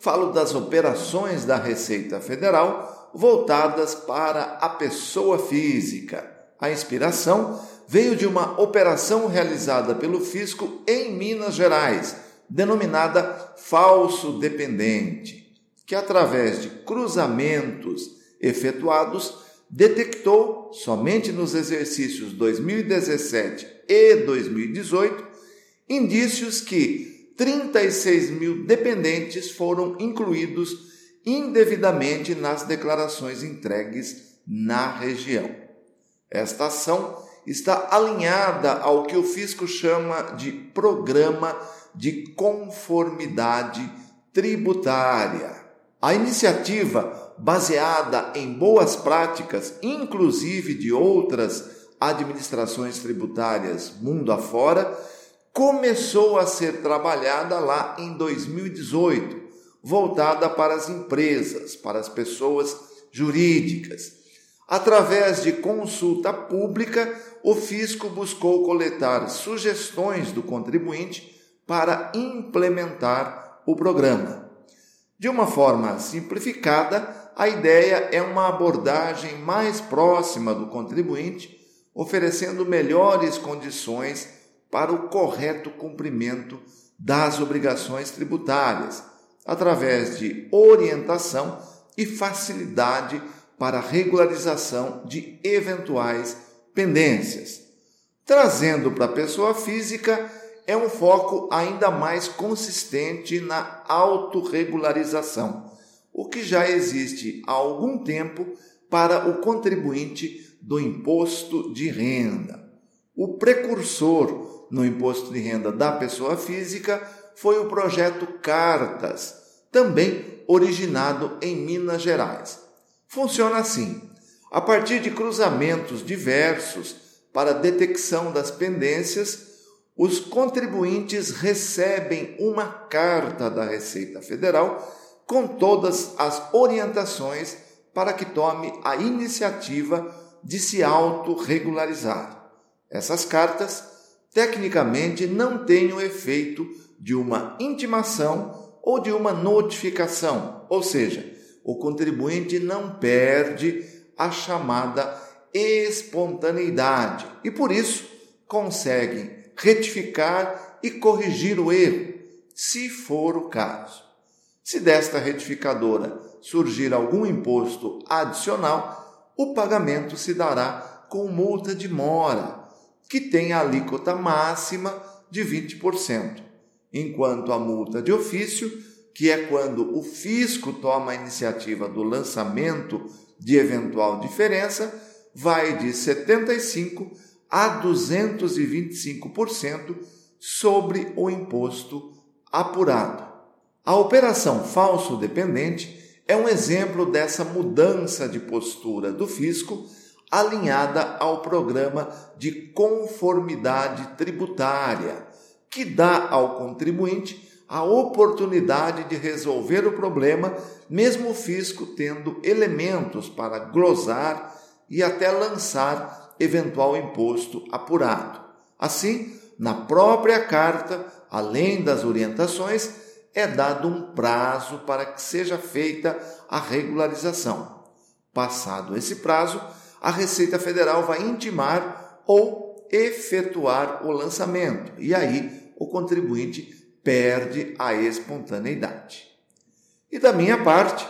falo das operações da Receita Federal voltadas para a pessoa física. A inspiração veio de uma operação realizada pelo fisco em Minas Gerais, denominada falso dependente, que através de cruzamentos efetuados detectou somente nos exercícios 2017 e 2018 indícios que 36 mil dependentes foram incluídos indevidamente nas declarações entregues na região. Esta ação está alinhada ao que o fisco chama de Programa de Conformidade Tributária. A iniciativa, baseada em boas práticas, inclusive de outras administrações tributárias mundo afora, começou a ser trabalhada lá em 2018, voltada para as empresas, para as pessoas jurídicas. Através de consulta pública, o fisco buscou coletar sugestões do contribuinte para implementar o programa. De uma forma simplificada, a ideia é uma abordagem mais próxima do contribuinte, oferecendo melhores condições para o correto cumprimento das obrigações tributárias, através de orientação e facilidade para regularização de eventuais pendências. Trazendo para a pessoa física é um foco ainda mais consistente na autorregularização, o que já existe há algum tempo para o contribuinte do imposto de renda. O precursor no imposto de renda da pessoa física foi o projeto Cartas, também originado em Minas Gerais. Funciona assim: a partir de cruzamentos diversos para detecção das pendências, os contribuintes recebem uma carta da Receita Federal com todas as orientações para que tome a iniciativa de se autorregularizar. Essas cartas tecnicamente não tem o efeito de uma intimação ou de uma notificação, ou seja, o contribuinte não perde a chamada espontaneidade e por isso consegue retificar e corrigir o erro, se for o caso. Se desta retificadora surgir algum imposto adicional, o pagamento se dará com multa de mora que tem a alíquota máxima de 20%, enquanto a multa de ofício, que é quando o fisco toma a iniciativa do lançamento de eventual diferença, vai de 75 a 225% sobre o imposto apurado. A operação falso dependente é um exemplo dessa mudança de postura do fisco alinhada ao programa de conformidade tributária, que dá ao contribuinte a oportunidade de resolver o problema, mesmo o fisco tendo elementos para glosar e até lançar eventual imposto apurado. Assim, na própria carta, além das orientações, é dado um prazo para que seja feita a regularização. Passado esse prazo, a Receita Federal vai intimar ou efetuar o lançamento, e aí o contribuinte perde a espontaneidade. E da minha parte,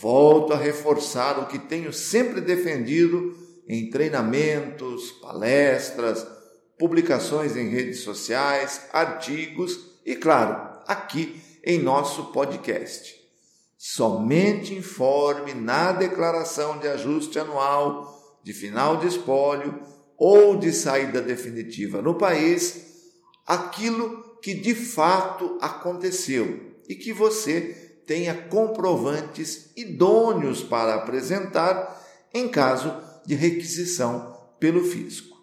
volto a reforçar o que tenho sempre defendido em treinamentos, palestras, publicações em redes sociais, artigos e, claro, aqui em nosso podcast. Somente informe na declaração de ajuste anual de final de espólio ou de saída definitiva no país aquilo que de fato aconteceu e que você tenha comprovantes idôneos para apresentar em caso de requisição pelo fisco.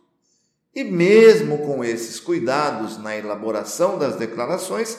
E mesmo com esses cuidados na elaboração das declarações,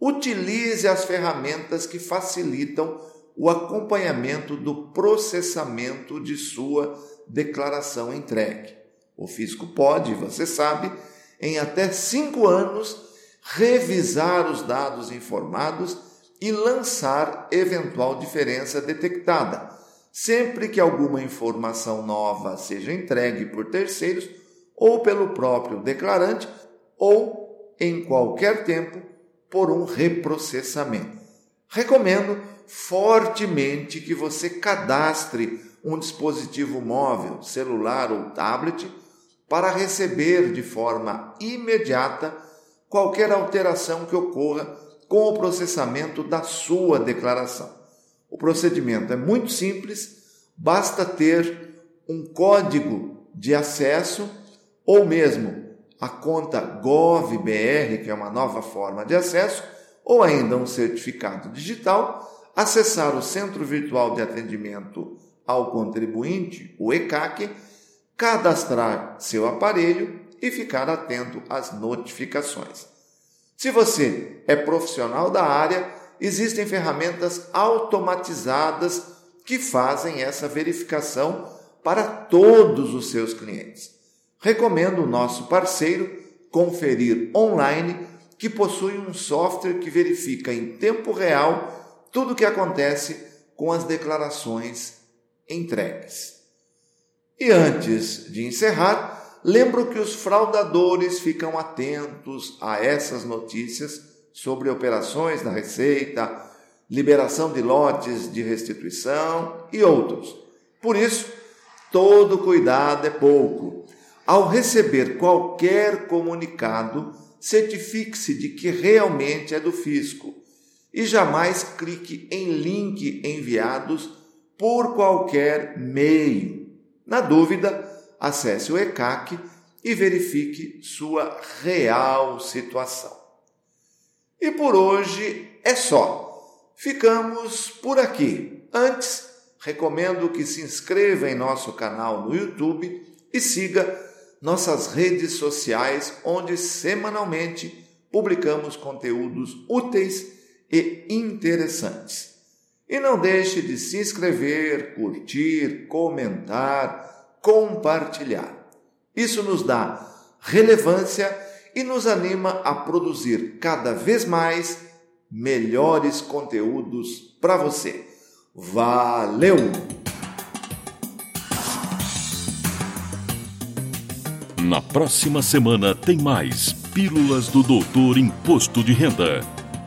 utilize as ferramentas que facilitam o acompanhamento do processamento de sua declaração entregue. O fisco pode, você sabe, em até cinco anos, revisar os dados informados e lançar eventual diferença detectada, sempre que alguma informação nova seja entregue por terceiros ou pelo próprio declarante ou em qualquer tempo por um reprocessamento. Recomendo fortemente que você cadastre um dispositivo móvel, celular ou tablet para receber de forma imediata qualquer alteração que ocorra com o processamento da sua declaração. O procedimento é muito simples, basta ter um código de acesso ou mesmo a conta GovBR, que é uma nova forma de acesso, ou ainda um certificado digital, acessar o Centro Virtual de Atendimento ao Contribuinte, o ECAC, cadastrar seu aparelho e ficar atento às notificações. Se você é profissional da área, existem ferramentas automatizadas que fazem essa verificação para todos os seus clientes. Recomendo o nosso parceiro Conferir Online, que possui um software que verifica em tempo real tudo o que acontece com as declarações entregues. E antes de encerrar, lembro que os fraudadores ficam atentos a essas notícias sobre operações da Receita, liberação de lotes de restituição e outros. Por isso, todo cuidado é pouco. Ao receber qualquer comunicado, certifique-se de que realmente é do fisco e jamais clique em link enviados por qualquer meio. Na dúvida, acesse o ECAC e verifique sua real situação. E por hoje é só. Ficamos por aqui. Antes, recomendo que se inscreva em nosso canal no YouTube e siga nossas redes sociais, onde semanalmente publicamos conteúdos úteis e interessantes. E não deixe de se inscrever, curtir, comentar, compartilhar. Isso nos dá relevância e nos anima a produzir cada vez mais melhores conteúdos para você. Valeu! Na próxima semana tem mais Pílulas do Doutor Imposto de Renda.